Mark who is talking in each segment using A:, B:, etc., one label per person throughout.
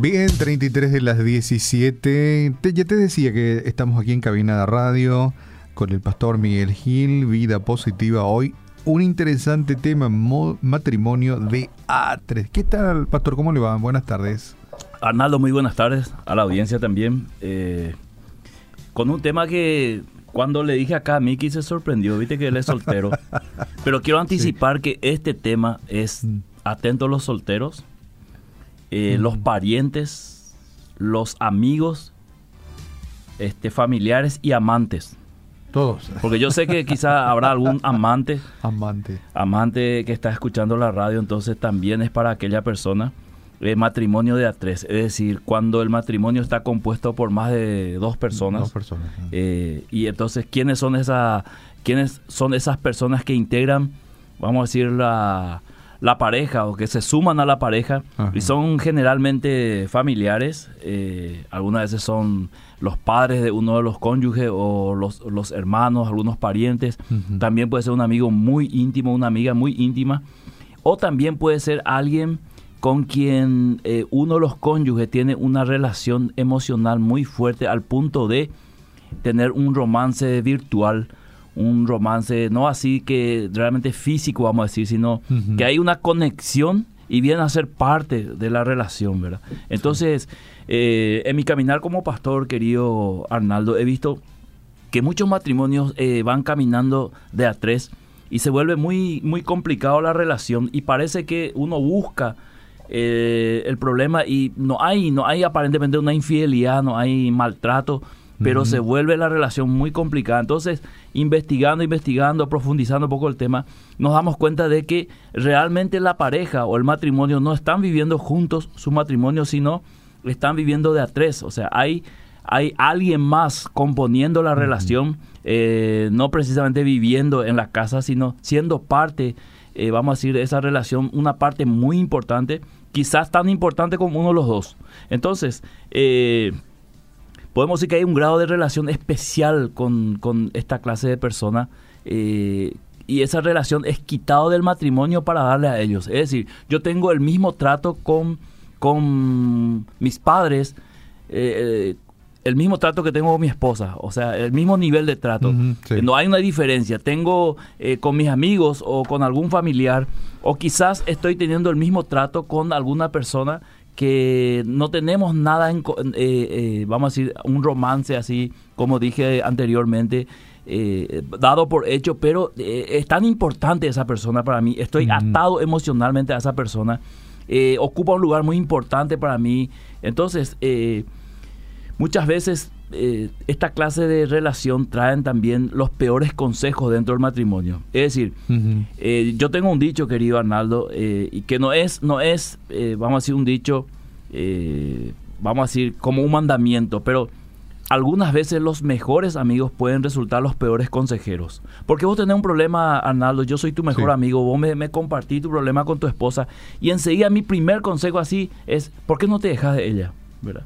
A: Bien, 33 de las 17. ya te decía que estamos aquí en Cabina de Radio con el pastor Miguel Gil, Vida Positiva hoy. Un interesante tema, matrimonio de A3. ¿Qué tal, pastor? ¿Cómo le va? Buenas tardes.
B: Arnaldo, muy buenas tardes. A la audiencia también. Eh, con un tema que cuando le dije acá a Miki se sorprendió, viste que él es soltero. Pero quiero anticipar que este tema es mm. atento a los solteros, eh, los parientes, los amigos, este, familiares y amantes.
A: Todos.
B: Porque yo sé que quizá habrá algún amante.
A: Amante.
B: Amante que está escuchando la radio, entonces también es para aquella persona. Eh, matrimonio de a tres, es decir, cuando el matrimonio está compuesto por más de dos personas.
A: Dos personas.
B: Eh, y entonces, ¿quiénes son, esa, ¿quiénes son esas personas que integran, vamos a decir, la, la pareja o que se suman a la pareja y son generalmente familiares, eh, algunas veces son los padres de uno de los cónyuges o los, los hermanos, algunos parientes, también puede ser un amigo muy íntimo, una amiga muy íntima, o también puede ser alguien con quien eh, uno de los cónyuges tiene una relación emocional muy fuerte al punto de tener un romance virtual un romance, no así que realmente físico, vamos a decir, sino que hay una conexión y viene a ser parte de la relación, ¿verdad? Entonces, eh, en mi caminar como pastor, querido Arnaldo, he visto que muchos matrimonios eh, van caminando de a tres y se vuelve muy, muy complicado la relación y parece que uno busca eh, el problema y no hay, no hay aparentemente una infidelidad, no hay maltrato, pero se vuelve la relación muy complicada. Entonces, investigando, investigando, profundizando un poco el tema, nos damos cuenta de que realmente la pareja o el matrimonio no están viviendo juntos su matrimonio, sino están viviendo de a tres. O sea, hay, hay alguien más componiendo la relación, eh, no precisamente viviendo en la casa, sino siendo parte, eh, vamos a decir, de esa relación, una parte muy importante, quizás tan importante como uno de los dos. Entonces, eh, podemos decir que hay un grado de relación especial con, esta clase de personas eh, y esa relación es quitado del matrimonio para darle a ellos. Es decir, yo tengo el mismo trato con, con mis padres, eh, el mismo trato que tengo con mi esposa, o sea, el mismo nivel de trato. No hay una diferencia. Tengo eh, con mis amigos o con algún familiar, o quizás estoy teniendo el mismo trato con alguna persona que no tenemos nada, en, eh, eh, vamos a decir, un romance así, como dije anteriormente, eh, dado por hecho, pero es tan importante esa persona para mí, estoy atado emocionalmente a esa persona, ocupa un lugar muy importante para mí, entonces muchas veces esta clase de relación traen también los peores consejos dentro del matrimonio. Es decir, yo tengo un dicho, querido Arnaldo, y que no es, no es vamos a decir, un dicho eh, vamos a decir, como un mandamiento, pero algunas veces los mejores amigos pueden resultar los peores consejeros. Porque vos tenés un problema, Arnaldo, yo soy tu mejor amigo, vos me, me compartís tu problema con tu esposa y enseguida mi primer consejo así es, ¿por qué no te dejas de ella? ¿verdad?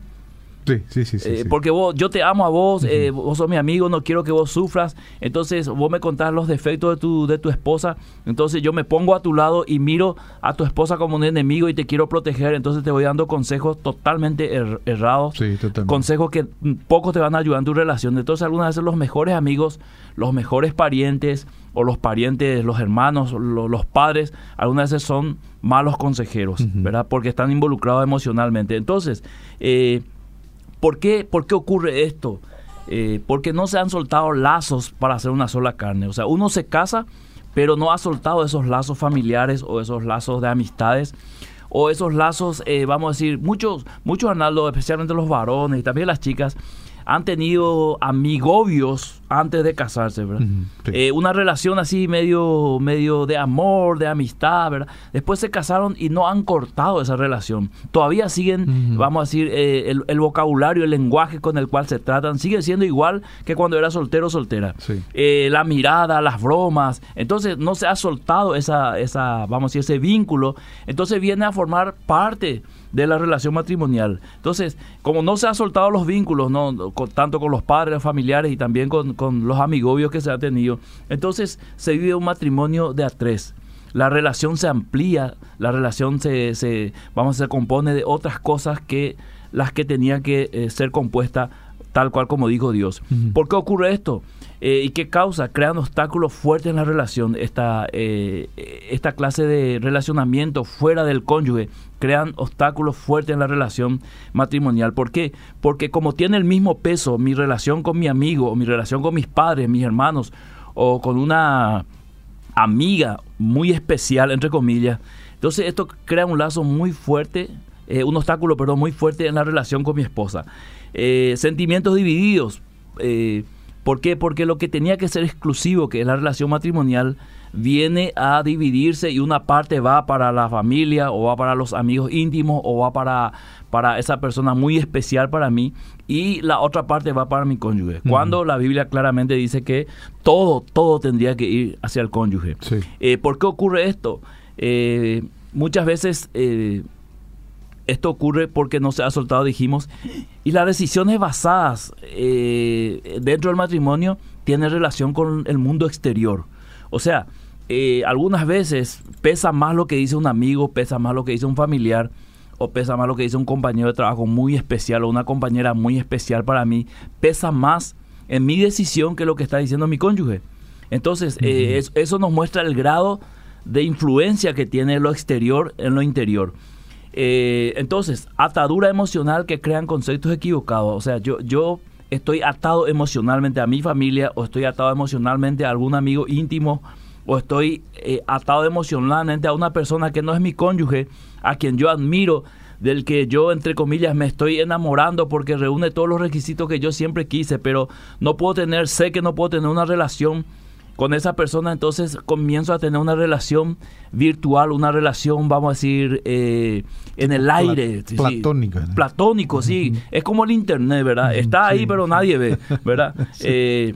A: Sí, sí, sí.
B: Eh, porque vos, yo te amo a vos, eh, vos sos mi amigo, no quiero que vos sufras. Entonces vos me contás los defectos de tu, de tu esposa. Entonces yo me pongo a tu lado y miro a tu esposa como un enemigo y te quiero proteger. Entonces te voy dando consejos totalmente er, errados.
A: Sí, totalmente.
B: Consejos que poco te van a ayudar en tu relación. Entonces algunas veces los mejores amigos, los mejores parientes o los parientes, los hermanos, los, padres, algunas veces son malos consejeros, ¿verdad? Porque están involucrados emocionalmente. Entonces, eh, ¿Por qué, por qué ocurre esto? Eh, porque no se han soltado lazos para hacer una sola carne. O sea, uno se casa, pero no ha soltado esos lazos familiares o esos lazos de amistades o esos lazos, eh, vamos a decir, muchos, muchos Arnaldo, especialmente los varones y también las chicas, han tenido amigobios antes de casarse, ¿verdad? Eh, una relación así medio, medio de amor, de amistad, ¿verdad? Después se casaron y no han cortado esa relación. Todavía siguen, vamos a decir, eh, el, vocabulario, el lenguaje con el cual se tratan, sigue siendo igual que cuando era soltero o soltera. Eh, la mirada, las bromas. Entonces no se ha soltado esa, esa, vamos a decir, ese vínculo. Entonces viene a formar parte de la relación matrimonial. Entonces, como no se han soltado los vínculos, no, tanto con los padres, familiares y también con, con los amigobios que se ha tenido, entonces se vive un matrimonio de a tres. la relación se amplía, la relación se, se, vamos, se compone de otras cosas que las que tenía que eh, ser compuesta tal cual como dijo Dios. ¿Por qué ocurre esto? Eh, ¿Y qué causa? Crean obstáculos fuertes en la relación. Esta, eh, esta clase de relacionamiento fuera del cónyuge crean obstáculos fuertes en la relación matrimonial. ¿Por qué? Porque como tiene el mismo peso mi relación con mi amigo, o mi relación con mis padres, mis hermanos, o con una amiga muy especial, entre comillas, entonces esto crea un lazo muy fuerte, eh, un obstáculo, perdón, muy fuerte en la relación con mi esposa. Eh, sentimientos divididos. Eh, ¿Por qué? Porque lo que tenía que ser exclusivo, que es la relación matrimonial, viene a dividirse y una parte va para la familia o va para los amigos íntimos o va para, para esa persona muy especial para mí y la otra parte va para mi cónyuge. Cuando la Biblia claramente dice que todo, todo tendría que ir hacia el cónyuge. Eh, ¿Por qué ocurre esto? muchas veces esto ocurre porque no se ha soltado, dijimos, y las decisiones basadas eh, dentro del matrimonio tienen relación con el mundo exterior. O sea, eh, algunas veces pesa más lo que dice un amigo, pesa más lo que dice un familiar, o pesa más lo que dice un compañero de trabajo muy especial o una compañera muy especial para mí, pesa más en mi decisión que lo que está diciendo mi cónyuge. Entonces, eh, eso nos muestra el grado de influencia que tiene lo exterior en lo interior. Eh, entonces, atadura emocional que crean conceptos equivocados. O sea, yo, yo estoy atado emocionalmente a mi familia o estoy atado emocionalmente a algún amigo íntimo o estoy eh, atado emocionalmente a una persona que no es mi cónyuge, a quien yo admiro, del que yo, entre comillas, me estoy enamorando porque reúne todos los requisitos que yo siempre quise, pero no puedo tener, sé que no puedo tener una relación con esa persona entonces comienzo a tener una relación virtual, una relación, vamos a decir, eh, en el aire.
A: Platónica.
B: Platónico, sí. Es como el Internet, ¿verdad? Está ahí, pero nadie ve, ¿verdad? Eh,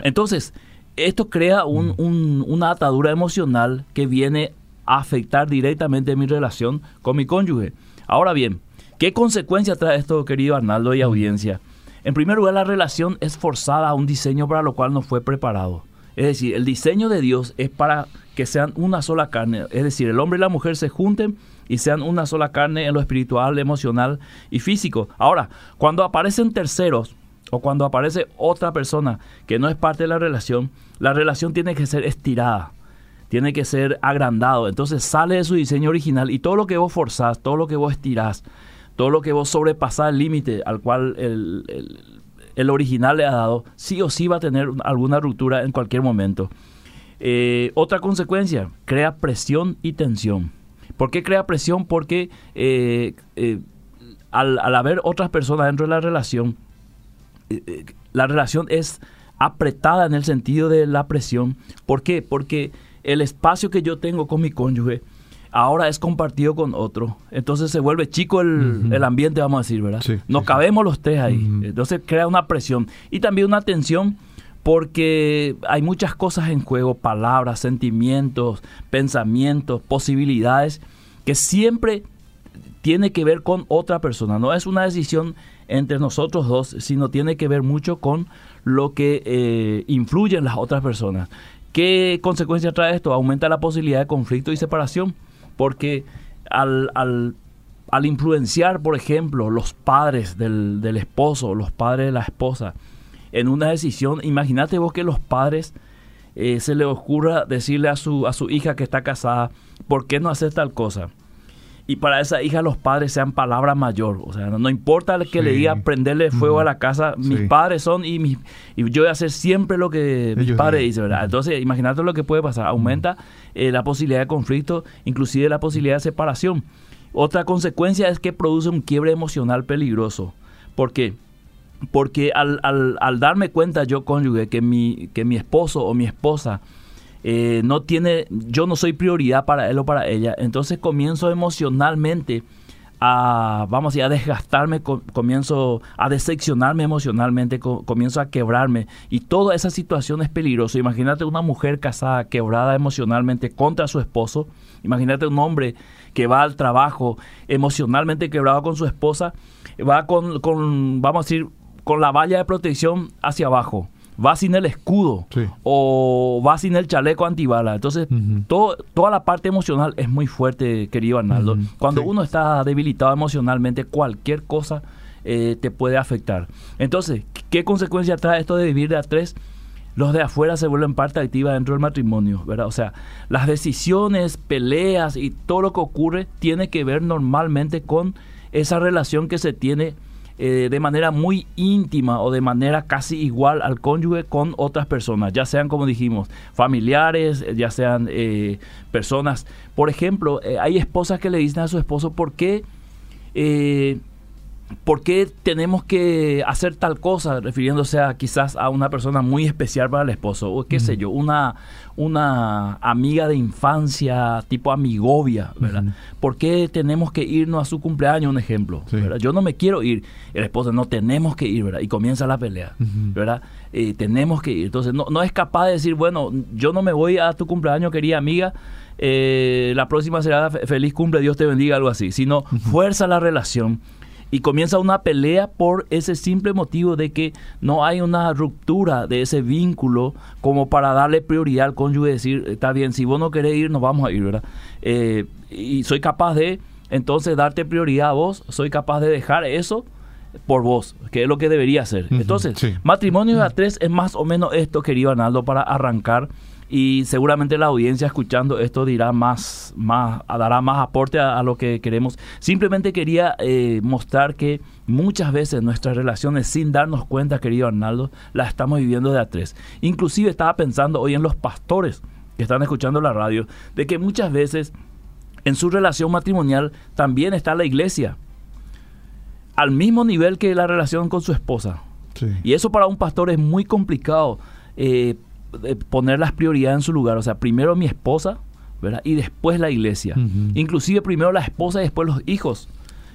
B: entonces, esto crea una atadura emocional que viene a afectar directamente mi relación con mi cónyuge. Ahora bien, ¿qué consecuencia trae esto, querido Arnaldo y audiencia? En primer lugar, la relación es forzada a un diseño para lo cual no fue preparado. Es decir, el diseño de Dios es para que sean una sola carne. Es decir, el hombre y la mujer se junten y sean una sola carne en lo espiritual, emocional y físico. Ahora, cuando aparecen terceros o cuando aparece otra persona que no es parte de la relación, la relación tiene que ser estirada, tiene que ser agrandado. Entonces sale de su diseño original y todo lo que vos forzás, todo lo que vos estirás, todo lo que vos sobrepasás el límite al cual el el original le ha dado, sí o sí va a tener alguna ruptura en cualquier momento. Eh, otra consecuencia, crea presión y tensión. ¿Por qué crea presión? Porque eh, eh, al, haber otras personas dentro de la relación, la relación es apretada en el sentido de la presión. ¿Por qué? Porque el espacio que yo tengo con mi cónyuge ahora es compartido con otro. Entonces se vuelve chico el, ambiente, vamos a decir, ¿verdad? Nos cabemos los tres ahí. Entonces crea una presión y también una tensión porque hay muchas cosas en juego, palabras, sentimientos, pensamientos, posibilidades, que siempre tiene que ver con otra persona. No es una decisión entre nosotros dos, sino tiene que ver mucho con lo que eh, influye en las otras personas. ¿Qué consecuencia trae esto? Aumenta la posibilidad de conflicto y separación porque al, al, al influenciar, por ejemplo, los padres del, esposo, los padres de la esposa, en una decisión, imagínate vos que los padres eh, se les ocurra decirle a su, a su hija que está casada, ¿por qué no haces tal cosa? Y para esa hija los padres sean palabra mayor. O sea, no, importa que le diga prenderle fuego a la casa, mis padres son y, mi, y yo voy a hacer siempre lo que mis padres dicen, ¿verdad? Entonces, imagínate lo que puede pasar. Aumenta eh, la posibilidad de conflicto, inclusive la posibilidad de separación. Otra consecuencia es que produce un quiebre emocional peligroso. ¿Por qué? Porque al, al, al darme cuenta yo, cónyuge, que mi, que mi esposo o mi esposa eh, no tiene, yo no soy prioridad para él o para ella, entonces comienzo emocionalmente a, vamos a a desgastarme, comienzo a decepcionarme emocionalmente, comienzo a quebrarme y toda esa situación es peligrosa. Imagínate una mujer casada, quebrada emocionalmente contra su esposo, imagínate un hombre que va al trabajo emocionalmente quebrado con su esposa, va con, con vamos a decir, con la valla de protección hacia abajo va sin el escudo o va sin el chaleco antibala. Entonces, todo, toda la parte emocional es muy fuerte, querido Arnaldo. Cuando uno está debilitado emocionalmente, cualquier cosa eh, te puede afectar. Entonces, ¿qué consecuencia trae esto de vivir de a tres? Los de afuera se vuelven parte activa dentro del matrimonio, ¿verdad? O sea, las decisiones, peleas y todo lo que ocurre tiene que ver normalmente con esa relación que se tiene eh, de manera muy íntima o de manera casi igual al cónyuge con otras personas, ya sean, como dijimos, familiares, ya sean eh, personas. Por ejemplo, eh, hay esposas que le dicen a su esposo, ¿por qué? ¿Por qué tenemos que hacer tal cosa? Refiriéndose a quizás a una persona muy especial para el esposo, o qué sé yo, una, una amiga de infancia, tipo amigovia, ¿verdad? ¿Por qué tenemos que irnos a su cumpleaños, un ejemplo? Yo no me quiero ir, el esposo, no tenemos que ir, ¿verdad? Y comienza la pelea, ¿verdad? Eh, tenemos que ir. Entonces, no, no es capaz de decir, bueno, yo no me voy a tu cumpleaños, querida amiga, eh, la próxima será feliz cumple, Dios te bendiga, algo así, sino fuerza la relación y comienza una pelea por ese simple motivo de que no hay una ruptura de ese vínculo como para darle prioridad al cónyuge y decir, está bien, si vos no querés ir, nos vamos a ir, ¿verdad? Eh, y soy capaz de entonces darte prioridad a vos, soy capaz de dejar eso por vos, que es lo que debería hacer. Entonces, matrimonio a tres es más o menos esto, querido Arnaldo, para arrancar y seguramente la audiencia escuchando esto dirá más, más dará más aporte a, lo que queremos. Simplemente quería eh, mostrar que muchas veces nuestras relaciones, sin darnos cuenta, querido Arnaldo, las estamos viviendo de a tres. Inclusive estaba pensando hoy en los pastores que están escuchando la radio, de que muchas veces en su relación matrimonial también está la iglesia, al mismo nivel que la relación con su esposa. Y eso para un pastor es muy complicado. Eh, poner las prioridades en su lugar. O sea, primero mi esposa, ¿verdad? Y después la iglesia. Inclusive primero la esposa y después los hijos.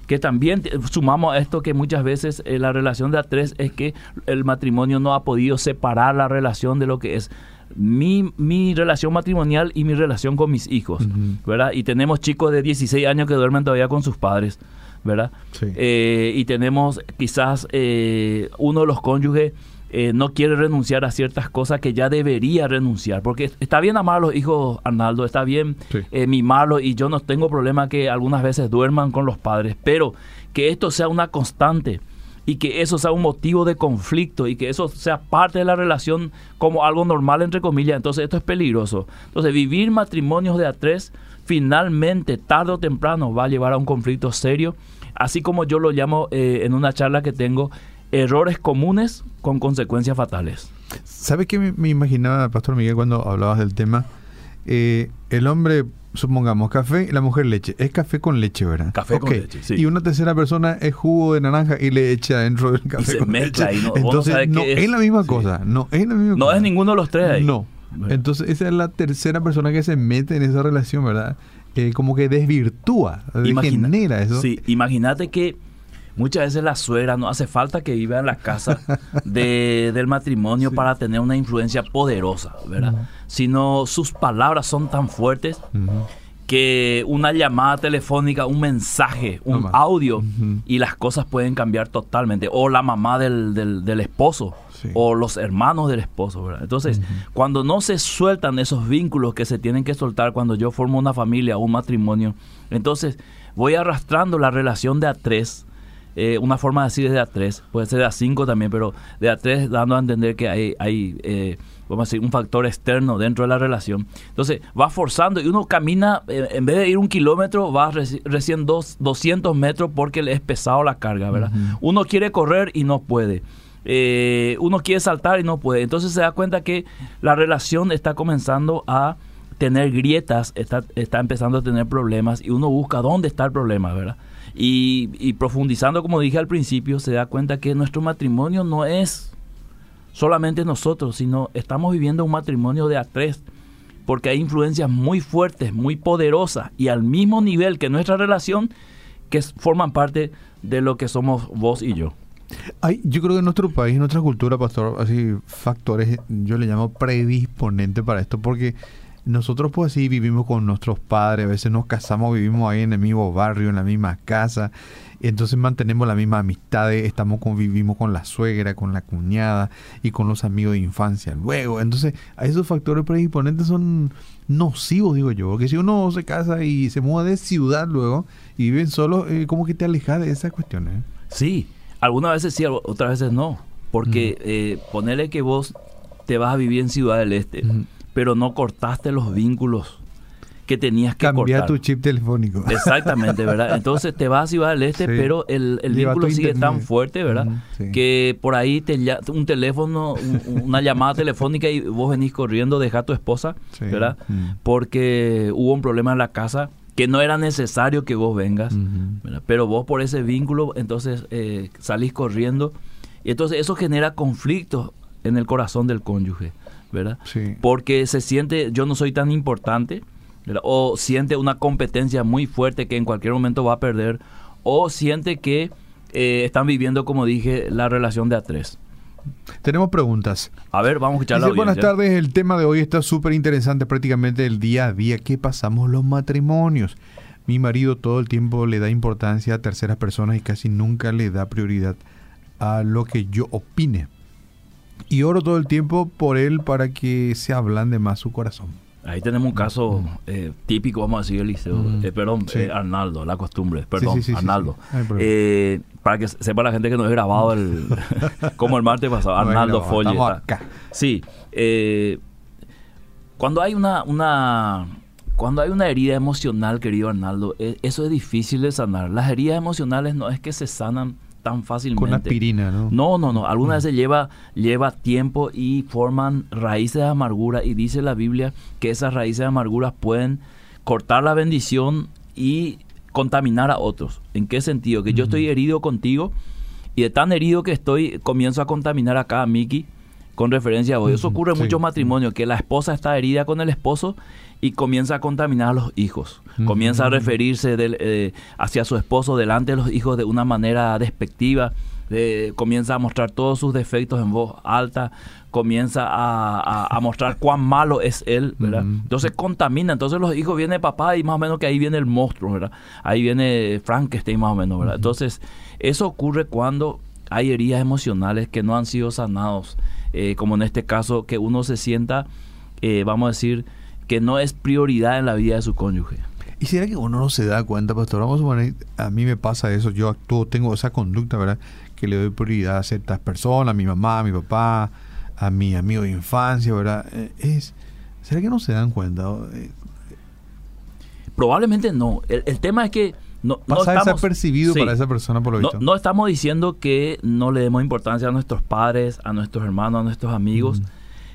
B: Que también sumamos a esto que muchas veces eh, la relación de a tres es que el matrimonio no ha podido separar la relación de lo que es mi, mi relación matrimonial y mi relación con mis hijos, ¿verdad? Y tenemos chicos de 16 años que duermen todavía con sus padres, ¿verdad? Eh, y tenemos quizás eh, uno de los cónyuges eh, no quiere renunciar a ciertas cosas que ya debería renunciar. Porque está bien amar a los hijos, Arnaldo, está bien eh, mimarlos y yo no tengo problema que algunas veces duerman con los padres, pero que esto sea una constante y que eso sea un motivo de conflicto y que eso sea parte de la relación como algo normal, entre comillas, entonces esto es peligroso. Entonces vivir matrimonios de a tres finalmente, tarde o temprano, va a llevar a un conflicto serio, así como yo lo llamo eh, en una charla que tengo, errores comunes con consecuencias fatales.
A: ¿Sabe qué me, imaginaba, Pastor Miguel, cuando hablabas del tema? Eh, el hombre, supongamos, café y la mujer leche. Es café con leche, ¿verdad?
B: Café con leche, sí.
A: Y una tercera persona es jugo de naranja y le echa dentro del café.
B: Y se mezcla Y no,
A: Entonces, no es, la misma cosa. No es la misma
B: No es ninguno de los tres ahí.
A: No. Entonces, esa es la tercera persona que se mete en esa relación, ¿verdad? Eh, como que desvirtúa, degenera eso.
B: Sí, imagínate que Muchas veces la suegra no hace falta que viva en la casa de, del matrimonio para tener una influencia poderosa, ¿verdad? Sino sus palabras son tan fuertes que una llamada telefónica, un mensaje, un audio y las cosas pueden cambiar totalmente. O la mamá del, del, esposo. o los hermanos del esposo, ¿verdad? Entonces, cuando no se sueltan esos vínculos que se tienen que soltar cuando yo formo una familia o un matrimonio, entonces voy arrastrando la relación de a tres eh, una forma de decir es de A3, puede ser de A5 también, pero de A3 dando a entender que hay, hay eh, vamos a decir, un factor externo dentro de la relación. Entonces va forzando y uno camina, eh, en vez de ir un kilómetro, va recién dos, 200 metros porque le es pesado la carga, ¿verdad? Uno quiere correr y no puede. uno quiere saltar y no puede. Entonces se da cuenta que la relación está comenzando a tener grietas, está, está empezando a tener problemas y uno busca dónde está el problema, ¿verdad? Y, profundizando, como dije al principio, se da cuenta que nuestro matrimonio no es solamente nosotros, sino estamos viviendo un matrimonio de a tres, porque hay influencias muy fuertes, muy poderosas y al mismo nivel que nuestra relación, que forman parte de lo que somos vos y yo.
A: Hay, yo creo que en nuestro país, en nuestra cultura, pastor, así factores, yo le llamo predisponente para esto, porque nosotros pues sí vivimos con nuestros padres, a veces nos casamos, vivimos ahí en el mismo barrio, en la misma casa, entonces mantenemos la misma amistad, estamos convivimos con la suegra, con la cuñada y con los amigos de infancia. Luego, entonces, esos factores predisponentes son nocivos, digo yo, porque si uno se casa y se muda de ciudad luego y viven solo, eh, como que te alejas de esas cuestiones. ¿eh?
B: Sí, algunas veces sí, otras veces no, porque eh, ponerle que vos te vas a vivir en Ciudad del Este, pero no cortaste los vínculos que tenías que
A: Cambia tu chip telefónico.
B: Exactamente, ¿verdad? Entonces te vas y vas al este, pero el, vínculo sigue tan fuerte, ¿verdad? Que por ahí te un teléfono, una llamada telefónica y vos venís corriendo, deja a tu esposa, ¿verdad? Porque hubo un problema en la casa que no era necesario que vos vengas, pero vos por ese vínculo entonces eh, salís corriendo. Y entonces eso genera conflictos en el corazón del cónyuge, ¿verdad? Porque se siente, yo no soy tan importante, o siente una competencia muy fuerte que en cualquier momento va a perder, o siente que eh, están viviendo, como dije, la relación de a tres.
A: Tenemos preguntas.
B: A ver, vamos a escuchar
A: la Buenas tardes, el tema de hoy está súper interesante, prácticamente el día a día que pasamos los matrimonios. Mi marido todo el tiempo le da importancia a terceras personas y casi nunca le da prioridad a lo que yo opine. Y oro todo el tiempo por él para que se ablande más su corazón.
B: Ahí tenemos un caso eh, típico, vamos a decir, Eliseo. Eh, perdón, eh, Arnaldo, la costumbre. Perdón, Arnaldo. para que sepa la gente que no he grabado el, como el martes pasado, Arnaldo Folle. Sí. cuando hay una, una cuando hay una herida emocional, querido Arnaldo, eso es difícil de sanar. Las heridas emocionales no es que se sanan tan fácilmente.
A: Con aspirina, ¿no?
B: No, no, no. Algunas mm. veces lleva, lleva tiempo y forman raíces de amargura. Y dice la Biblia que esas raíces de amargura pueden cortar la bendición y contaminar a otros. ¿En qué sentido? Que yo estoy herido contigo y de tan herido que estoy, comienzo a contaminar acá a Miki con referencia a vos. Eso ocurre en muchos matrimonios, que la esposa está herida con el esposo y comienza a contaminar a los hijos. Comienza a referirse eh, hacia su esposo delante de los hijos de una manera despectiva. comienza a mostrar todos sus defectos en voz alta, comienza a, mostrar cuán malo es él, ¿verdad? Entonces contamina, entonces los hijos viene papá y más o menos que ahí viene el monstruo, ¿verdad? Ahí viene Frankenstein más o menos, ¿verdad? Entonces eso ocurre cuando hay heridas emocionales que no han sido sanados, eh, como en este caso que uno se sienta, eh, vamos a decir, que no es prioridad en la vida de su cónyuge.
A: ¿Y será que uno no se da cuenta, pastor? Vamos a a mí me pasa eso, yo actúo, tengo esa conducta, ¿verdad? Que le doy prioridad a ciertas personas, a mi mamá, a mi papá, a mi amigo de infancia, ¿verdad? Eh, es, ¿Será que no se dan cuenta? Eh,
B: Probablemente no. El, tema es que no,
A: Pasa no desapercibido para esa persona por lo visto.
B: No, estamos diciendo que no le demos importancia a nuestros padres, a nuestros hermanos, a nuestros amigos.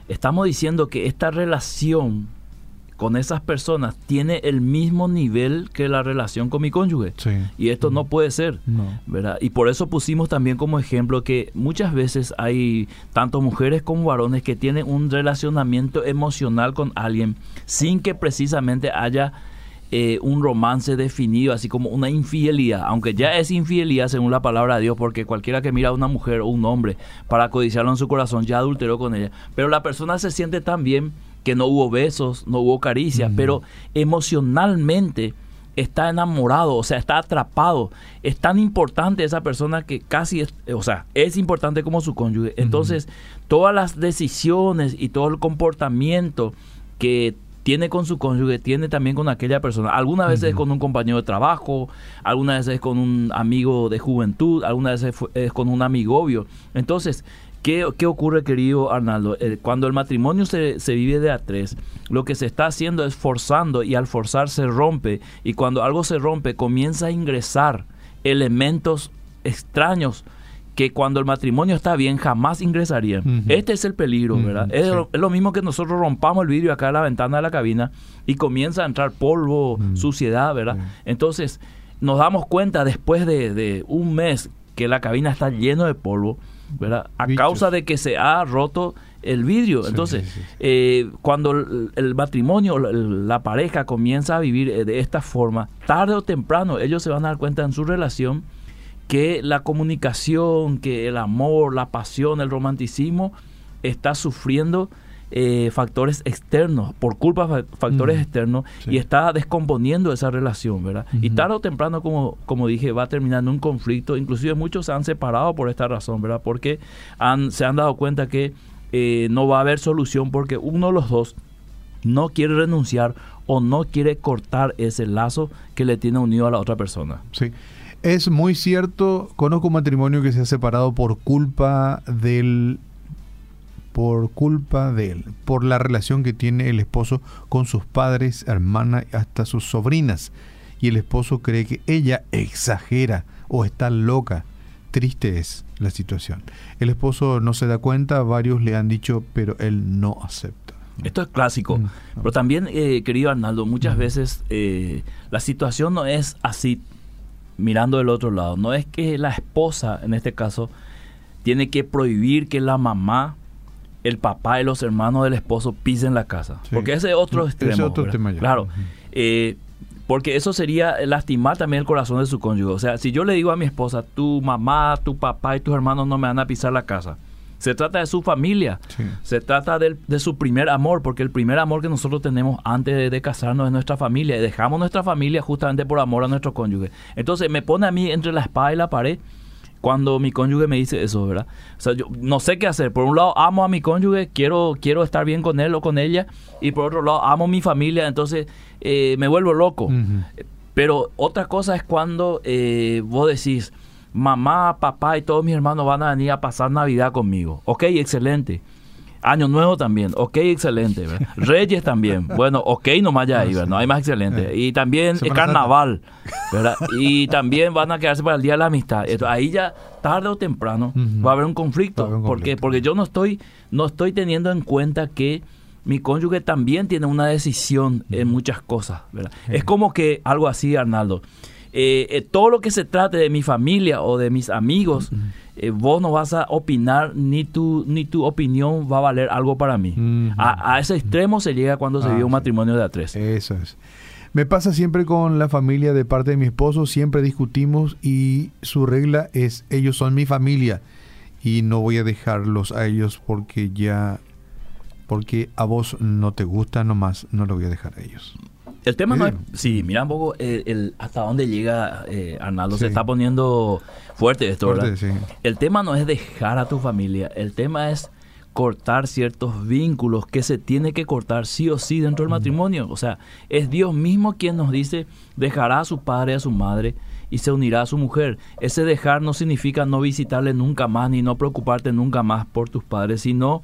B: Estamos diciendo que esta relación con esas personas tiene el mismo nivel que la relación con mi cónyuge. Y esto no puede ser. ¿verdad? Y por eso pusimos también como ejemplo que muchas veces hay tanto mujeres como varones que tienen un relacionamiento emocional con alguien sin que precisamente haya eh, un romance definido, así como una infidelidad, aunque ya es infidelidad según la palabra de Dios, porque cualquiera que mira a una mujer o un hombre para codiciarlo en su corazón ya adulteró con ella, pero la persona se siente tan bien que no hubo besos, no hubo caricias, pero emocionalmente está enamorado, o sea, está atrapado. Es tan importante esa persona que casi es, o sea, es importante como su cónyuge. Entonces, todas las decisiones y todo el comportamiento que tiene con su cónyuge, tiene también con aquella persona. Algunas veces es con un compañero de trabajo, algunas veces es con un amigo de juventud, algunas veces es con un amigo obvio. Entonces, ¿Qué, ocurre, querido Arnaldo? Eh, cuando el matrimonio se, se, vive de a tres, lo que se está haciendo es forzando y al forzar se rompe y cuando algo se rompe comienza a ingresar elementos extraños que cuando el matrimonio está bien jamás ingresarían. Este es el peligro, ¿verdad? Es, lo, mismo que nosotros rompamos el vidrio acá en la ventana de la cabina y comienza a entrar polvo, suciedad, ¿verdad? Entonces nos damos cuenta después de, de un mes que la cabina está lleno de polvo ¿verdad? A causa de que se ha roto el vidrio. Entonces, eh, cuando el, matrimonio, la, pareja comienza a vivir eh, de esta forma, tarde o temprano ellos se van a dar cuenta en su relación que la comunicación, que el amor, la pasión, el romanticismo está sufriendo eh, factores externos, por culpa de factores externos, y está descomponiendo esa relación, ¿verdad? Y tarde o temprano, como, como dije, va a terminar en un conflicto. Inclusive muchos se han separado por esta razón, ¿verdad? Porque han, se han dado cuenta que eh, no va a haber solución porque uno de los dos no quiere renunciar o no quiere cortar ese lazo que le tiene unido a la otra persona.
A: Sí. Es muy cierto, conozco un matrimonio que se ha separado por culpa del por culpa de él, por la relación que tiene el esposo con sus padres, hermana, hasta sus sobrinas. Y el esposo cree que ella exagera o está loca. Triste es la situación. El esposo no se da cuenta, varios le han dicho, pero él no acepta.
B: Esto es clásico. Mm. Pero también, eh, querido Arnaldo, muchas mm. veces eh, la situación no es así mirando del otro lado. No es que la esposa, en este caso, tiene que prohibir que la mamá el papá y los hermanos del esposo pisen la casa. Porque ese es otro extremo. otro tema Claro. Eh, porque eso sería lastimar también el corazón de su cónyuge. O sea, si yo le digo a mi esposa, tu mamá, tu papá y tus hermanos no me van a pisar la casa. Se trata de su familia. Se trata de, su primer amor, porque el primer amor que nosotros tenemos antes de, de, casarnos es nuestra familia. Y dejamos nuestra familia justamente por amor a nuestro cónyuge. Entonces me pone a mí entre la espada y la pared cuando mi cónyuge me dice eso, ¿verdad? O sea, yo no sé qué hacer. Por un lado, amo a mi cónyuge, quiero, quiero estar bien con él o con ella, y por otro lado, amo a mi familia, entonces eh, me vuelvo loco. Pero otra cosa es cuando eh, vos decís, mamá, papá y todos mis hermanos van a venir a pasar Navidad conmigo. Ok, excelente. Año Nuevo también, ok, excelente. Reyes también, bueno, ok, nomás ya ahí, ¿verdad? No hay más excelente. Y también el Carnaval, ¿verdad? Y también van a quedarse para el Día de la Amistad. ahí ya, tarde o temprano, va a haber un conflicto. porque Porque yo no estoy, no estoy teniendo en cuenta que mi cónyuge también tiene una decisión en muchas cosas, ¿verdad? Es como que algo así, Arnaldo. Eh, eh, todo lo que se trate de mi familia o de mis amigos, eh, vos no vas a opinar ni tu, ni tu opinión va a valer algo para mí. a, ese extremo se llega cuando se ah, vive un matrimonio de a tres.
A: Eso es. Me pasa siempre con la familia de parte de mi esposo, siempre discutimos y su regla es ellos son mi familia y no voy a dejarlos a ellos porque ya porque a vos no te gusta nomás, no lo voy a dejar a ellos.
B: El tema no es. Sí, mira un poco el, hasta dónde llega eh, Arnaldo. Se está poniendo fuerte esto, ¿verdad? El tema no es dejar a tu familia. El tema es cortar ciertos vínculos que se tiene que cortar sí o sí dentro del matrimonio. O sea, es Dios mismo quien nos dice dejará a su padre a su madre y se unirá a su mujer. Ese dejar no significa no visitarle nunca más ni no preocuparte nunca más por tus padres, sino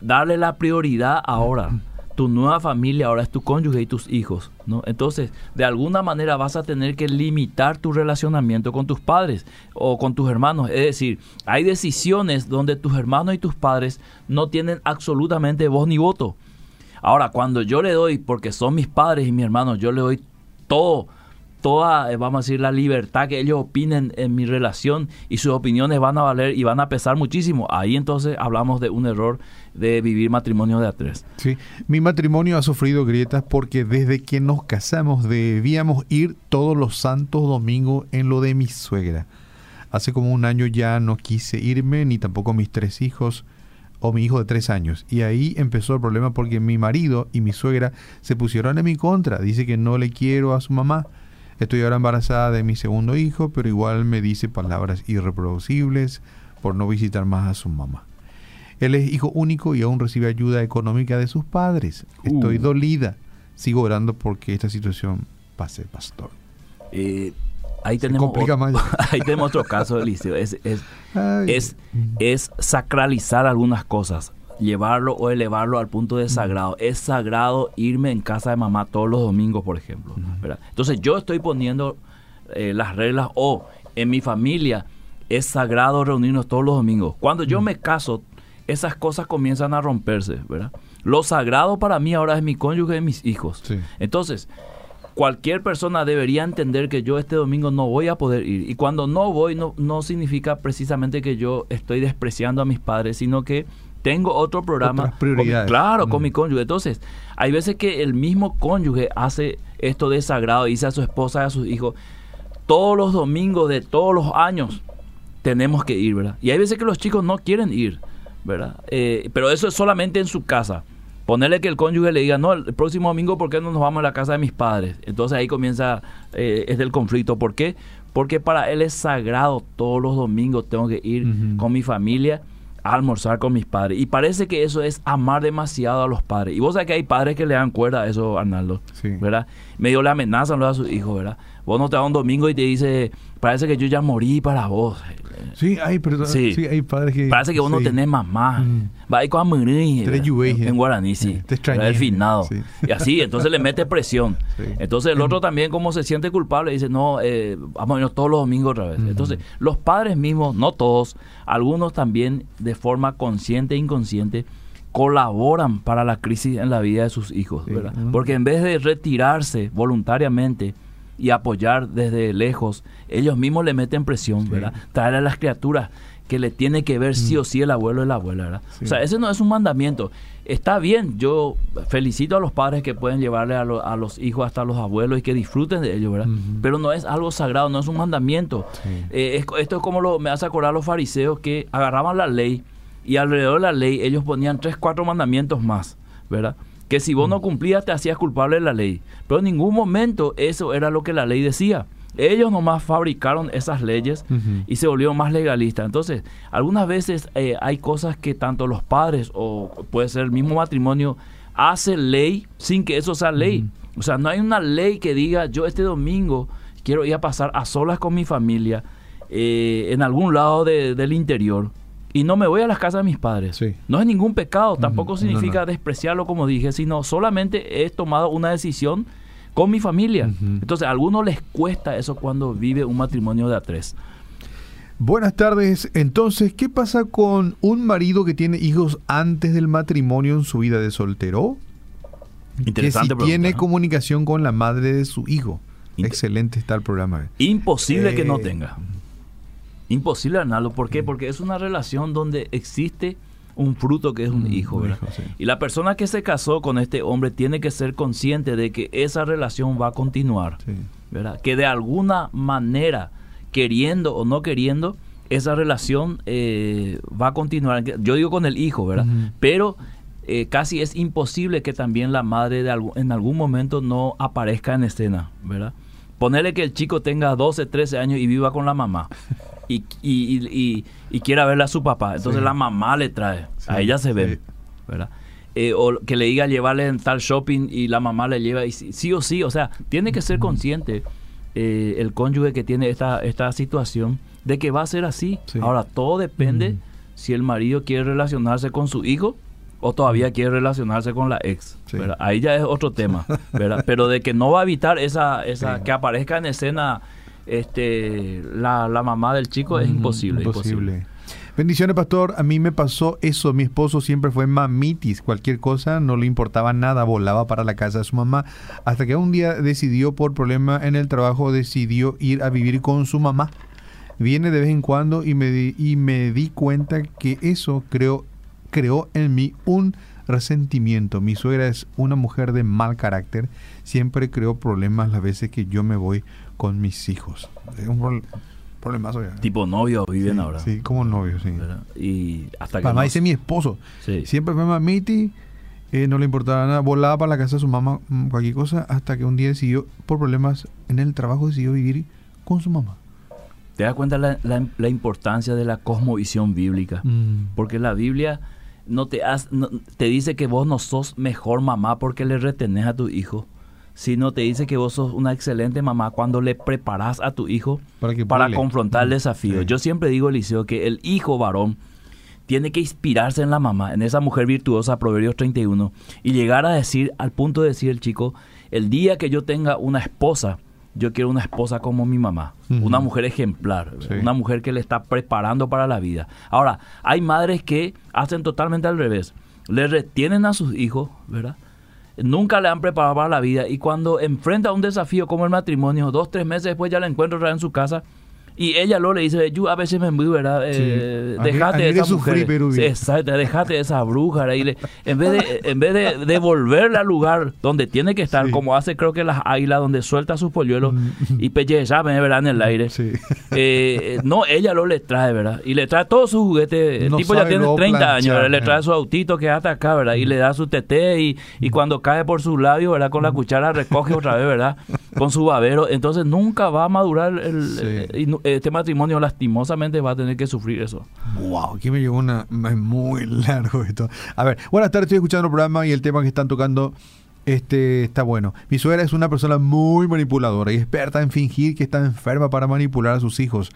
B: darle la prioridad ahora tu nueva familia ahora es tu cónyuge y tus hijos, ¿no? Entonces, de alguna manera vas a tener que limitar tu relacionamiento con tus padres o con tus hermanos. Es decir, hay decisiones donde tus hermanos y tus padres no tienen absolutamente voz ni voto. Ahora, cuando yo le doy, porque son mis padres y mis hermanos, yo le doy todo toda, eh, vamos a decir, la libertad que ellos opinen en mi relación y sus opiniones van a valer y van a pesar muchísimo. Ahí entonces hablamos de un error de vivir matrimonio de a tres.
A: Sí, mi matrimonio ha sufrido grietas porque desde que nos casamos debíamos ir todos los santos domingos en lo de mi suegra. Hace como un año ya no quise irme, ni tampoco mis tres hijos o mi hijo de tres años. Y ahí empezó el problema porque mi marido y mi suegra se pusieron en mi contra. Dice que no le quiero a su mamá Estoy ahora embarazada de mi segundo hijo, pero igual me dice palabras irreproducibles por no visitar más a su mamá. Él es hijo único y aún recibe ayuda económica de sus padres. Estoy uh. dolida. Sigo orando porque esta situación pase, pastor.
B: Eh, ahí, tenemos otro, ahí tenemos otro caso, Eliseo. Es, es, es, es sacralizar algunas cosas llevarlo o elevarlo al punto de sagrado. Es sagrado irme en casa de mamá todos los domingos, por ejemplo. Entonces yo estoy poniendo eh, las reglas o en mi familia es sagrado reunirnos todos los domingos. Cuando yo me caso, esas cosas comienzan a romperse, ¿verdad? Lo sagrado para mí ahora es mi cónyuge y mis hijos. Entonces, cualquier persona debería entender que yo este domingo no voy a poder ir. Y cuando no voy, no, no significa precisamente que yo estoy despreciando a mis padres, sino que tengo otro programa. claro, con mi mm. cónyuge. Entonces, hay veces que el mismo cónyuge hace esto de sagrado, dice a su esposa y a sus hijos, todos los domingos de todos los años tenemos que ir, ¿verdad? Y hay veces que los chicos no quieren ir. ¿verdad? Eh, pero eso es solamente en su casa. Ponerle que el cónyuge le diga, no, el próximo domingo, ¿por qué no nos vamos a la casa de mis padres? Entonces ahí comienza, eh, es del conflicto. ¿Por qué? Porque para él es sagrado, todos los domingos tengo que ir con mi familia a almorzar con mis padres. Y parece que eso es amar demasiado a los padres. Y vos sabés que hay padres que le dan cuerda a eso, Arnaldo, sí. ¿verdad? Medio le amenazan a sus hijos, ¿verdad? Vos no te vas un domingo y te dice, parece que yo ya morí para vos.
A: Sí, hay, perdón, sí. hay padres que...
B: Parece que vos no tenés mamá. Mm. Va ahí con en, en guaraní, sí. Te extrañé. El finado. Y así, entonces le mete presión. Entonces el otro también como se siente culpable dice, no, eh, vamos a irnos todos los domingos otra vez. Entonces los padres mismos, no todos, algunos también de forma consciente e inconsciente, colaboran para la crisis en la vida de sus hijos, ¿verdad? Porque en vez de retirarse voluntariamente y apoyar desde lejos, ellos mismos le meten presión, ¿verdad? Traer a las criaturas que le tiene que ver sí o sí el abuelo y la abuela, ¿verdad? O sea, ese no es un mandamiento. Está bien, yo felicito a los padres que pueden llevarle a, los hijos hasta los abuelos y que disfruten de ellos, ¿verdad? Pero no es algo sagrado, no es un mandamiento. Eh, esto es como lo, me hace acordar a los fariseos que agarraban la ley y alrededor de la ley ellos ponían tres, cuatro mandamientos más, ¿verdad? Que si vos no mm. cumplías te hacías culpable de la ley. Pero en ningún momento eso era lo que la ley decía. Ellos nomás fabricaron esas leyes y se volvieron más legalistas. Entonces, algunas veces eh, hay cosas que tanto los padres o puede ser el mismo matrimonio hace ley sin que eso sea ley. O sea, no hay una ley que diga yo este domingo quiero ir a pasar a solas con mi familia eh, en algún lado del interior y no me voy a las casas de mis padres. No es ningún pecado, tampoco significa despreciarlo como dije, sino solamente he tomado una decisión con mi familia. Entonces, a algunos les cuesta eso cuando vive un matrimonio de a tres.
A: Buenas tardes. Entonces, ¿qué pasa con un marido que tiene hijos antes del matrimonio en su vida de soltero? Interesante. Que si tiene comunicación con la madre de su hijo. Excelente está el programa.
B: Imposible que no eh, tenga. Imposible, Arnaldo. ¿Por qué? Porque es una relación donde existe un fruto que es un mm, hijo, ¿verdad? Y la persona que se casó con este hombre tiene que ser consciente de que esa relación va a continuar, ¿verdad? Que de alguna manera, queriendo o no queriendo, esa relación eh, va a continuar. Yo digo con el hijo, ¿verdad? Pero eh, casi es imposible que también la madre de en algún momento no aparezca en escena, ¿verdad? Ponerle que el chico tenga 12, 13 años y viva con la mamá. y, y, y, quiera verle a su papá. Entonces la mamá le trae, a ella se ve, ¿verdad? Eh, o que le diga llevarle en tal shopping y la mamá le lleva, y sí, o sí, o sea, tiene que ser consciente eh, el cónyuge que tiene esta, esta situación de que va a ser así. Ahora, todo depende si el marido quiere relacionarse con su hijo o todavía quiere relacionarse con la ex. Ahí ya es otro tema, ¿verdad? Pero de que no va a evitar esa, esa que aparezca en escena este, la, mamá del chico es imposible, imposible.
A: Bendiciones, pastor. A mí me pasó eso. Mi esposo siempre fue mamitis. Cualquier cosa no le importaba nada. Volaba para la casa de su mamá. Hasta que un día decidió, por problema en el trabajo, decidió ir a vivir con su mamá. Viene de vez en cuando y me di, y me di cuenta que eso creó, creó en mí un resentimiento. Mi suegra es una mujer de mal carácter. Siempre creó problemas las veces que yo me voy con mis hijos. Es un problema
B: Tipo novio viven ahora.
A: Sí, como novio, sí.
B: Y hasta que.
A: Mamá dice mi esposo. Siempre fue mamiti, eh, no le importaba nada, volaba para la casa de su mamá, mm, cualquier cosa, hasta que un día decidió, por problemas en el trabajo, decidió vivir con su mamá.
B: ¿Te das cuenta la, la, importancia de la cosmovisión bíblica? Mm. Porque la Biblia no te, te dice que vos no sos mejor mamá porque le retenés a tu hijo sino te dice que vos sos una excelente mamá cuando le preparas a tu hijo para, confrontar el desafío. Yo siempre digo, Eliseo, que el hijo varón tiene que inspirarse en la mamá, en esa mujer virtuosa, Proverbios 31, y llegar a decir, al punto de decir el chico, el día que yo tenga una esposa, yo quiero una esposa como mi mamá, una mujer ejemplar, una mujer que le está preparando para la vida. Ahora, hay madres que hacen totalmente al revés, le retienen a sus hijos, ¿verdad? nunca le han preparado para la vida y cuando enfrenta un desafío como el matrimonio, dos, tres meses después ya la encuentro en su casa, Y ella lo le dice, yo a veces me voy, ¿verdad? Eh, dejate de esa mujer. exacto, dejate de esa bruja. Y en vez de en vez de devolverla al lugar donde tiene que estar, como hace creo que las águilas, donde suelta sus polluelos mm. y sabe, ¿verdad? En el aire. Eh, no, ella lo le trae, ¿verdad? Y le trae todos sus juguetes. El tipo ya tiene 30 años, Le trae su autito que hasta acá, ¿verdad? Y le da su tete y, y cuando cae por su labio, ¿verdad? Con la cuchara recoge otra vez, ¿verdad? Con su babero. Entonces nunca va a madurar el, eh, este matrimonio, lastimosamente va a tener que sufrir eso.
A: Wow, aquí me llegó una. Muy largo esto. A ver, buenas tardes, estoy escuchando el programa y el tema que están tocando este está bueno. Mi suegra es una persona muy manipuladora y experta en fingir que está enferma para manipular a sus hijos.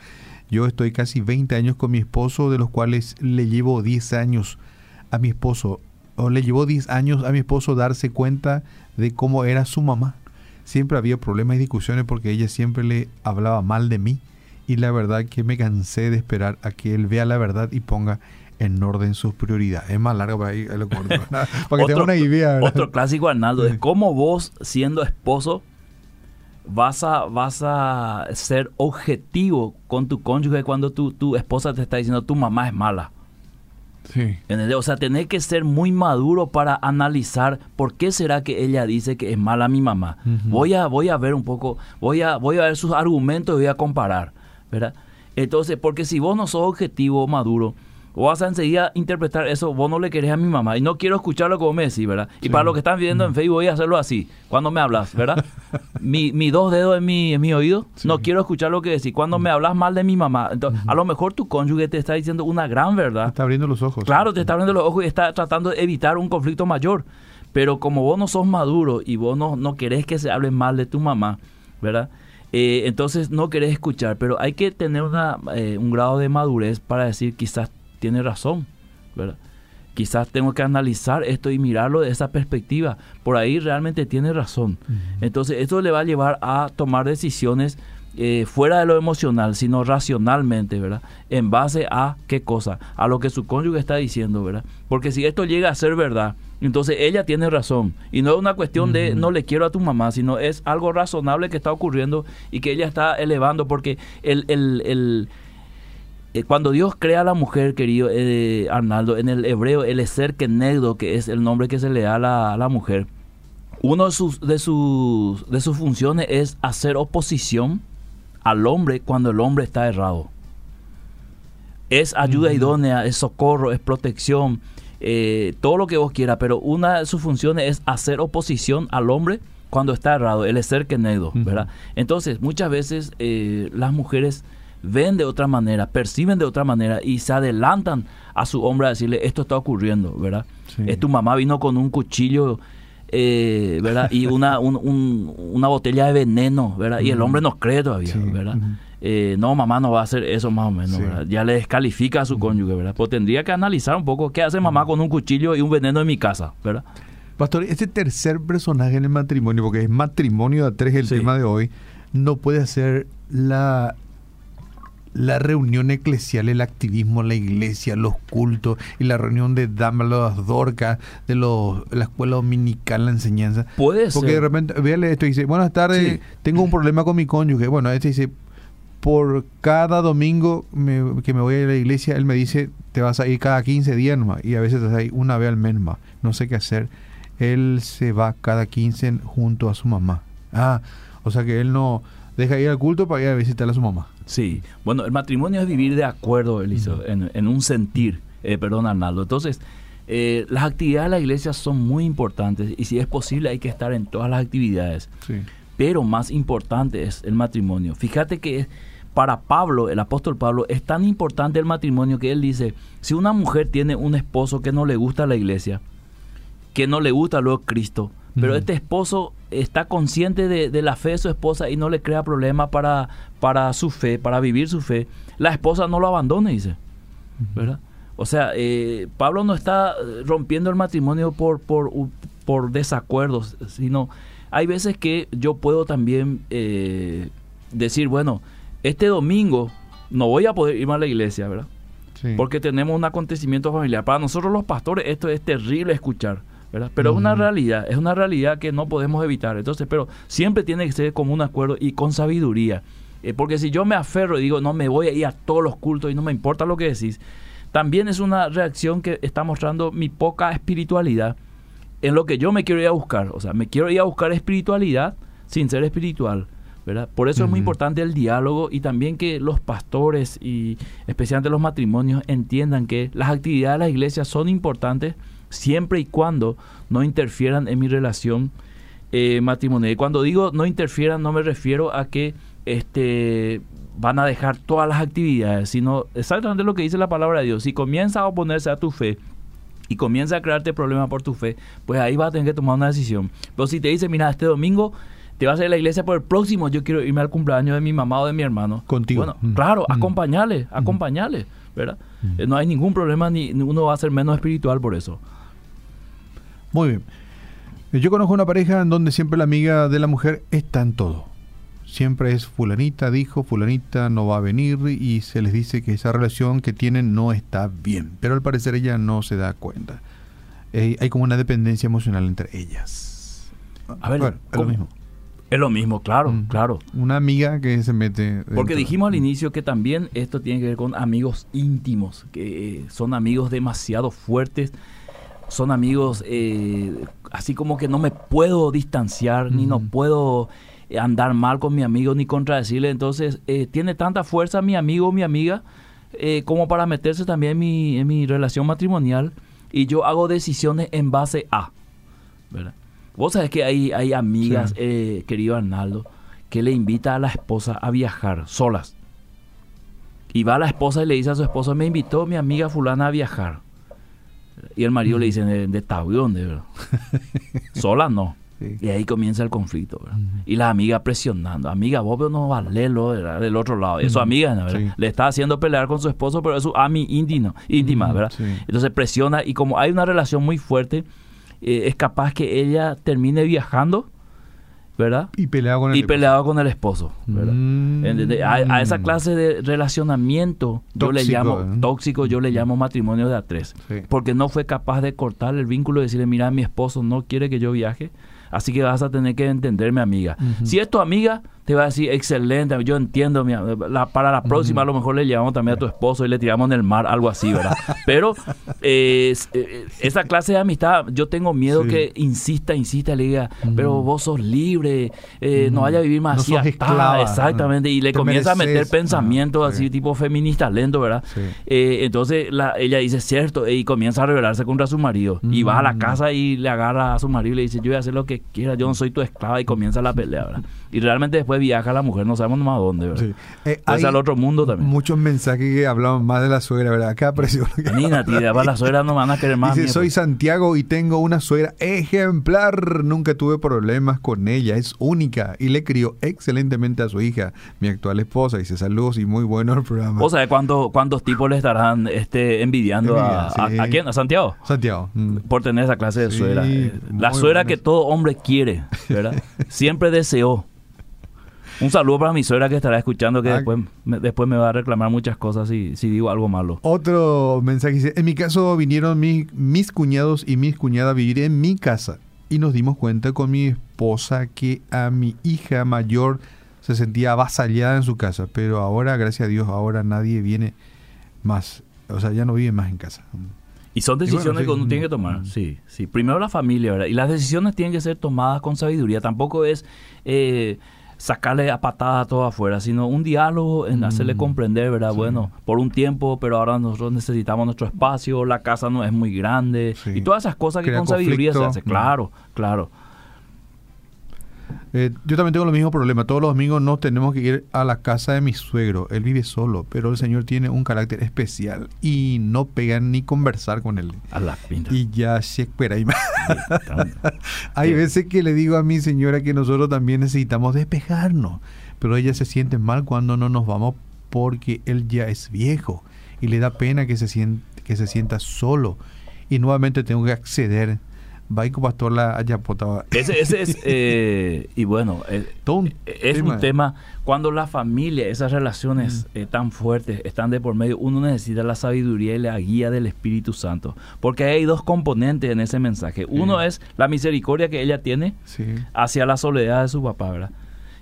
A: Yo estoy casi 20 años con mi esposo, de los cuales le llevo 10 años a mi esposo, o le llevó 10 años a mi esposo darse cuenta de cómo era su mamá. Siempre había problemas y discusiones porque ella siempre le hablaba mal de mí y la verdad que me cansé de esperar a que él vea la verdad y ponga en orden sus prioridades. Es más largo para ahí, lo corto. para que
B: tenga una idea. Otro clásico, Arnaldo, es cómo vos, siendo esposo, vas a, vas a ser objetivo con tu cónyuge cuando tu, tu esposa te está diciendo tu mamá es mala. Sí. O sea, tenés que ser muy maduro para analizar por qué será que ella dice que es mala mi mamá. voy, a, voy a ver un poco, voy a, voy a ver sus argumentos y voy a comparar. ¿Verdad? Entonces, porque si vos no sos objetivo, maduro, vos vas a enseguida interpretar eso, vos no le querés a mi mamá y no quiero escucharlo como me decís, ¿verdad? Y para los que están viendo en Facebook voy a hacerlo así, cuando me hablas, ¿verdad? mi, mi dos dedos en mi, en mi oído, no quiero escuchar lo que decís. Cuando me hablas mal de mi mamá, entonces, a lo mejor tu cónyuge te está diciendo una gran verdad.
A: Te está abriendo los ojos.
B: Claro, te está abriendo los ojos y está tratando de evitar un conflicto mayor. Pero como vos no sos maduro y vos no, no querés que se hable mal de tu mamá, ¿verdad? Eh, entonces no querés escuchar, pero hay que tener una, eh, un grado de madurez para decir quizás tiene razón, ¿verdad? Quizás tengo que analizar esto y mirarlo de esa perspectiva. Por ahí realmente tiene razón. Entonces esto le va a llevar a tomar decisiones eh, fuera de lo emocional, sino racionalmente, ¿verdad? En base a qué cosa, a lo que su cónyuge está diciendo, ¿verdad? Porque si esto llega a ser verdad, entonces ella tiene razón. Y no es una cuestión de no le quiero a tu mamá, sino es algo razonable que está ocurriendo y que ella está elevando. Porque el, el, el eh, cuando Dios crea a la mujer, querido eh, Arnaldo, en el hebreo, el ser kenegdo, que es el nombre que se le da a la, mujer, uno de sus, de, sus, de sus funciones es hacer oposición al hombre cuando el hombre está errado. Es ayuda idónea, es socorro, es protección, eh, todo lo que vos quieras, pero una de sus funciones es hacer oposición al hombre cuando está errado, el ser quenedo, ¿verdad? Entonces, muchas veces eh, las mujeres ven de otra manera, perciben de otra manera y se adelantan a su hombre a decirle, esto está ocurriendo, ¿verdad? Es tu mamá vino con un cuchillo, eh, ¿verdad? Y una, una botella de veneno, ¿verdad? Y el hombre no cree todavía, ¿verdad? Eh, no, mamá no va a hacer eso más o menos, Ya le descalifica a su cónyuge, ¿verdad? Pues tendría que analizar un poco qué hace mamá con un cuchillo y un veneno en mi casa, ¿verdad?
A: Pastor, este tercer personaje en el matrimonio, porque es matrimonio de tres el tema de hoy, no puede hacer la, la reunión eclesial, el activismo, la iglesia, los cultos y la reunión de damas, las dorcas, de los, la escuela dominical, la enseñanza.
B: Puede
A: Porque de repente, véale esto y dice, buenas tardes, tengo un problema con mi cónyuge. Bueno, este dice, por cada domingo que me voy a la iglesia, él me dice, te vas a ir cada 15 días nomás, y a veces te vas a ir una vez al mes más, no sé qué hacer. Él se va cada 15 junto a su mamá. Ah, o sea que él no deja ir al culto para ir a visitar a su mamá.
B: Sí, bueno, el matrimonio es vivir de acuerdo, Eliso, en, un sentir, eh, perdón Arnaldo. Entonces, eh, las actividades de la iglesia son muy importantes y si es posible hay que estar en todas las actividades. Sí. Pero más importante es el matrimonio. Fíjate que para Pablo, el apóstol Pablo, es tan importante el matrimonio que él dice, si una mujer tiene un esposo que no le gusta la iglesia, que no le gusta luego Cristo, pero este esposo está consciente de, la fe de su esposa y no le crea problema para, para su fe, para vivir su fe, la esposa no lo abandone, dice. ¿Verdad? O sea, eh, Pablo no está rompiendo el matrimonio por, por, por desacuerdos, sino hay veces que yo puedo también eh, decir, bueno, este domingo no voy a poder ir a la iglesia, ¿verdad? Porque tenemos un acontecimiento familiar. Para nosotros los pastores esto es terrible escuchar, ¿verdad? Pero es una realidad, es una realidad que no podemos evitar. Entonces, pero siempre tiene que ser como un acuerdo y con sabiduría. Eh, porque si yo me aferro y digo, no me voy a ir a todos los cultos y no me importa lo que decís, también es una reacción que está mostrando mi poca espiritualidad en lo que yo me quiero ir a buscar. O sea, me quiero ir a buscar espiritualidad sin ser espiritual. ¿Verdad? Por eso es muy importante el diálogo y también que los pastores y especialmente los matrimonios entiendan que las actividades de la iglesia son importantes siempre y cuando no interfieran en mi relación eh, matrimonial. Y cuando digo no interfieran no me refiero a que este van a dejar todas las actividades, sino exactamente lo que dice la palabra de Dios. Si comienza a oponerse a tu fe, y comienza a crearte problemas por tu fe, pues ahí vas a tener que tomar una decisión. Pero si te dice, mira, este domingo te vas a ir a la iglesia por el próximo, yo quiero irme al cumpleaños de mi mamá o de mi hermano.
A: Contigo.
B: Bueno, mm. claro, mm. acompañale, mm. acompañale, ¿verdad? Mm. No hay ningún problema, ni uno va a ser menos espiritual por eso.
A: Muy bien. Yo conozco una pareja en donde siempre la amiga de la mujer está en todo. Siempre es fulanita, dijo, fulanita no va a venir y se les dice que esa relación que tienen no está bien. Pero al parecer ella no se da cuenta. Eh, hay como una dependencia emocional entre ellas.
B: A ver, es lo mismo. Es lo mismo, claro, mm. claro.
A: Una amiga que se mete.
B: Porque dijimos al inicio que también esto tiene que ver con amigos íntimos, que son amigos demasiado fuertes, son amigos eh, así como que no me puedo distanciar, ni no puedo andar mal con mi amigo ni contradecirle. Entonces, eh, tiene tanta fuerza mi amigo o mi amiga eh, como para meterse también en mi, en mi relación matrimonial y yo hago decisiones en base a. ¿verdad? Vos sabés que hay, hay amigas, eh, querido Arnaldo, que le invita a la esposa a viajar solas. Y va a la esposa y le dice a su esposo, me invitó mi amiga fulana a viajar. Y el marido le dice, de, de ¿dónde? ¿verdad? Sola no. Y ahí comienza el conflicto. Y la amiga presionando. Amiga, vos no valelo del otro lado. Eso, amiga, le está haciendo pelear con su esposo, pero es su ami íntimo, íntima, ¿verdad? Entonces presiona y como hay una relación muy fuerte, eh, es capaz que ella termine viajando. ¿verdad?
A: Y peleado con el,
B: y peleado con el esposo. ¿verdad? Mm. A, esa clase de relacionamiento yo le llamo ¿eh? tóxico, yo le llamo matrimonio de a tres. Porque no fue capaz de cortar el vínculo y decirle, mira, mi esposo no quiere que yo viaje, así que vas a tener que entenderme, amiga. Si es tu amiga, te va a decir, excelente, yo entiendo, la, para la próxima a lo mejor le llevamos también a tu esposo y le tiramos en el mar, algo así, ¿verdad? Pero eh, esa clase de amistad, yo tengo miedo que insista, insista, le diga, pero vos sos libre, eh, no vaya a vivir más
A: no así.
B: exactamente, y le comienza a meter pensamientos así, tipo feminista lento, ¿verdad? Eh, entonces la, ella dice, cierto, y comienza a rebelarse contra su marido, y va a la casa y le agarra a su marido y le dice, yo voy a hacer lo que quiera, yo no soy tu esclava, y comienza la pelea, ¿verdad? Y realmente después viaja la mujer, no sabemos más a dónde, ¿verdad? Sí. Eh, al otro mundo también.
A: Muchos mensajes que hablamos más de la suegra, ¿verdad? Acá aprecio.
B: Nina, tía, para la suegra no van a querer más.
A: Dice, soy Santiago y tengo una suegra ejemplar. Nunca tuve problemas con ella, es única y le crió excelentemente a su hija, mi actual esposa. Dice, saludos y muy bueno el programa.
B: ¿O sabes cuántos, cuántos tipos le estarán este, envidiando a, a, quién? ¿A Santiago?
A: Santiago.
B: Mm. Por tener esa clase de suegra. Eh, la suegra que todo hombre quiere, ¿verdad? Siempre deseó. Un saludo para mi suegra que estará escuchando, que ah. después, me, después me va a reclamar muchas cosas si, si digo algo malo.
A: Otro mensaje dice, en mi caso vinieron mis cuñados y mis cuñadas a vivir en mi casa y nos dimos cuenta con mi esposa que a mi hija mayor se sentía avasallada en su casa, pero ahora, gracias a Dios, ahora nadie viene más, o sea, ya no vive más en casa.
B: Y son decisiones que uno tiene que tomar, sí, sí. Primero la familia, ¿verdad? Y las decisiones tienen que ser tomadas con sabiduría. Tampoco es... Eh, sacarle a patada todo afuera, sino un diálogo en hacerle mm. comprender, ¿verdad? Bueno, por un tiempo, pero ahora nosotros necesitamos nuestro espacio, la casa no es muy grande y todas esas cosas que con sabiduría se hace. Claro, claro.
A: Eh, yo también tengo el mismo problema. Todos los domingos no tenemos que ir a la casa de mi suegro. Él vive solo, pero el Señor tiene un carácter especial y no pegan ni conversar con él.
B: A la
A: Y ya se espera. Hay veces que le digo a mi señora que nosotros también necesitamos despejarnos, pero ella se siente mal cuando no nos vamos porque él ya es viejo y le da pena que se, siente, que se sienta solo. Y nuevamente tengo que acceder Baico Pastor la Ayapota.
B: Ese, ese es, eh, y bueno, eh, es un tema, cuando la familia, esas relaciones mm. eh, tan fuertes están de por medio, uno necesita la sabiduría y la guía del Espíritu Santo, porque hay dos componentes en ese mensaje. Uno es la misericordia que ella tiene hacia la soledad de su papá, ¿verdad?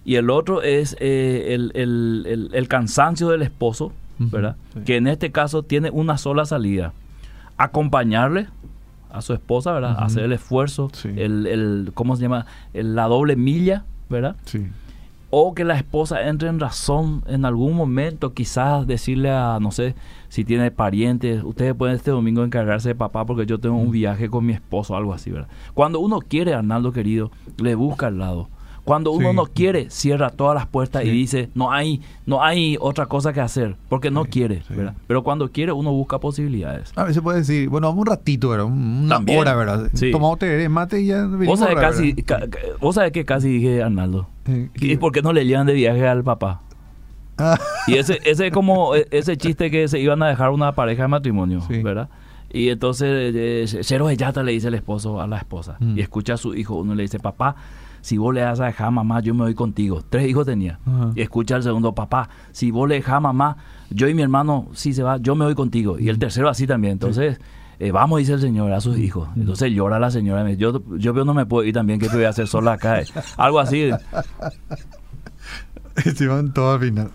B: Y el otro es eh, el, el, el, cansancio del esposo, ¿verdad? Que en este caso tiene una sola salida. Acompañarle a su esposa, ¿verdad? Hacer el esfuerzo, el, el, ¿cómo se llama? la doble milla, ¿verdad?
A: Sí
B: o que la esposa entre en razón en algún momento, quizás decirle a, no sé, si tiene parientes, ustedes pueden este domingo encargarse de papá porque yo tengo un viaje con mi esposo, algo así, ¿verdad? Cuando uno quiere, Arnaldo querido, le busca al lado. Cuando uno no quiere, cierra todas las puertas y dice, no hay, no hay otra cosa que hacer, porque no quiere, ¿verdad? Pero cuando quiere, uno busca posibilidades.
A: A veces puede decir, bueno, un ratito, ¿verdad? Una hora, ¿verdad? Tomamos mate y ya
B: ¿Vos sabés, casi, ¿Vos sabés que casi dije, Arnaldo? ¿Y por qué no le llevan de viaje al papá? Ah. Y ese, ese como e, ese chiste que se iban a dejar una pareja de matrimonio, ¿verdad? Y entonces, eh, Cero Yata le dice el esposo a la esposa. Mm. Y escucha a su hijo. Uno le dice, papá, si vos le das a dejar a mamá, yo me voy contigo. Tres hijos tenía. Y escucha al segundo, papá, si vos le dejas a mamá, yo y mi hermano, si se va, yo me voy contigo. Y el tercero así también. Entonces, eh, vamos, dice el señor a sus hijos. Entonces llora la señora. Yo, yo veo no me puedo ir también, que voy a hacer sola acá? Algo así.
A: van todo al final.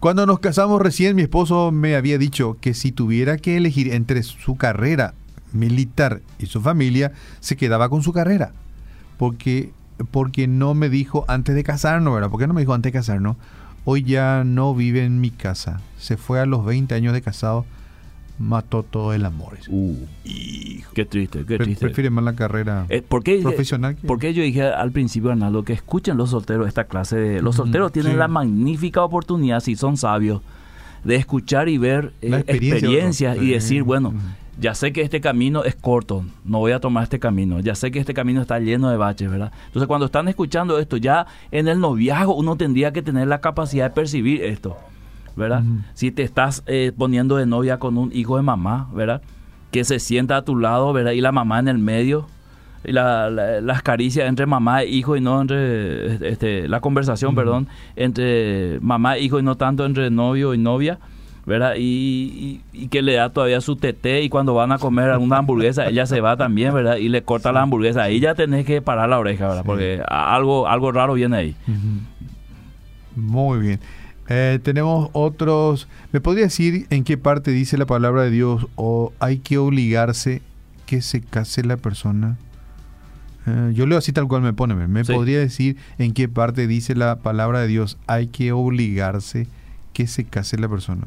A: Cuando nos casamos recién, mi esposo me había dicho que si tuviera que elegir entre su carrera militar y su familia, se quedaba con su carrera. Porque porque no me dijo antes de casarnos, ¿verdad? ¿Por qué no me dijo antes de casarnos? Hoy ya no vive en mi casa. Se fue a los 20 años de casado. Mató todo el amor.
B: Uh, Qué triste, qué triste.
A: Prefiere más la carrera eh, profesional.
B: Porque yo dije al principio, Arnaldo, que escuchen los solteros esta clase de... Los solteros tienen la magnífica oportunidad, si son sabios, de escuchar y ver eh, experiencias y decir, bueno ya sé que este camino es corto, no voy a tomar este camino, ya sé que este camino está lleno de baches, ¿verdad? Entonces cuando están escuchando esto, ya en el noviazgo uno tendría que tener la capacidad de percibir esto, ¿verdad? Si te estás eh, poniendo de novia con un hijo de mamá, ¿verdad? Que se sienta a tu lado, ¿verdad? Y la mamá en el medio, y la, las caricias entre mamá e hijo y no entre, este, la conversación, perdón, entre mamá e hijo y no tanto entre novio y novia ¿verdad? Y, que le da todavía su tete y cuando van a comer alguna hamburguesa, ella se va también, ¿verdad? Y le corta la hamburguesa. Ahí ya tenés que parar la oreja, ¿verdad? Porque algo, algo raro viene ahí.
A: Muy bien. Eh, tenemos otros. ¿Me podría decir en qué parte dice la palabra de Dios o hay que obligarse que se case la persona? Eh, yo leo así tal cual me pone. ¿Me podría decir en qué parte dice la palabra de Dios hay que obligarse que se case la persona?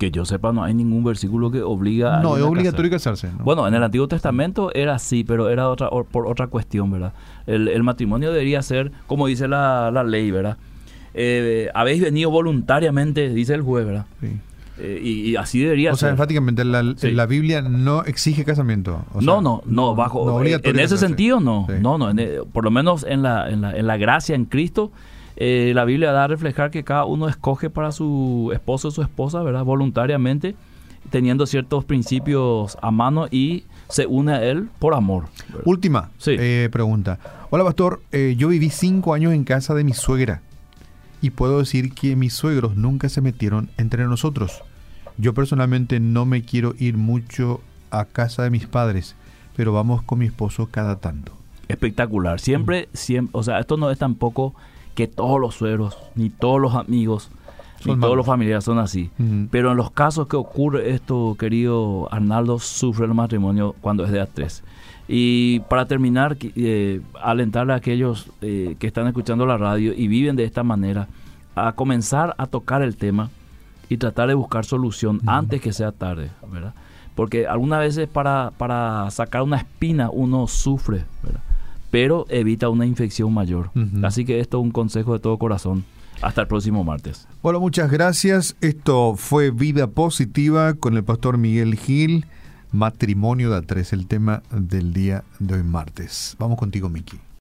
B: Que yo sepa, no hay ningún versículo que obliga
A: a. No, es obligatorio casarse.
B: Bueno, en el Antiguo Testamento era así, pero era otra por otra cuestión, ¿verdad? El, matrimonio debería ser, como dice la, ley, ¿verdad? Eh, habéis venido voluntariamente, dice el juez, ¿verdad? Sí. Eh, y, así debería
A: ser. O sea, enfáticamente, la, la Biblia no exige casamiento.
B: no, no, no, bajo. Eh, en ese sentido, no. No, no. por lo menos en la, en la, en la gracia en Cristo eh, la Biblia da a reflejar que cada uno escoge para su esposo o su esposa, ¿verdad? Voluntariamente, teniendo ciertos principios a mano y se une a él por amor.
A: Última eh, pregunta. Hola, pastor. Eh, yo viví cinco años en casa de mi suegra y puedo decir que mis suegros nunca se metieron entre nosotros. Yo personalmente no me quiero ir mucho a casa de mis padres, pero vamos con mi esposo cada tanto.
B: Espectacular. Siempre, siempre, o sea, esto no es tampoco que todos los suegros, ni todos los amigos, ni todos los familiares son así. Pero en los casos que ocurre esto, querido Arnaldo, sufre el matrimonio cuando es de A3. Y para terminar, eh, alentarle a aquellos eh, que están escuchando la radio y viven de esta manera a comenzar a tocar el tema y tratar de buscar solución antes que sea tarde, ¿verdad? Porque algunas veces para, para sacar una espina uno sufre, ¿verdad? Pero evita una infección mayor. Así que esto es un consejo de todo corazón. Hasta el próximo martes.
A: Bueno, muchas gracias. Esto fue Vida Positiva con el pastor Miguel Gil, matrimonio de a tres, el tema del día de hoy martes. Vamos contigo, Miki.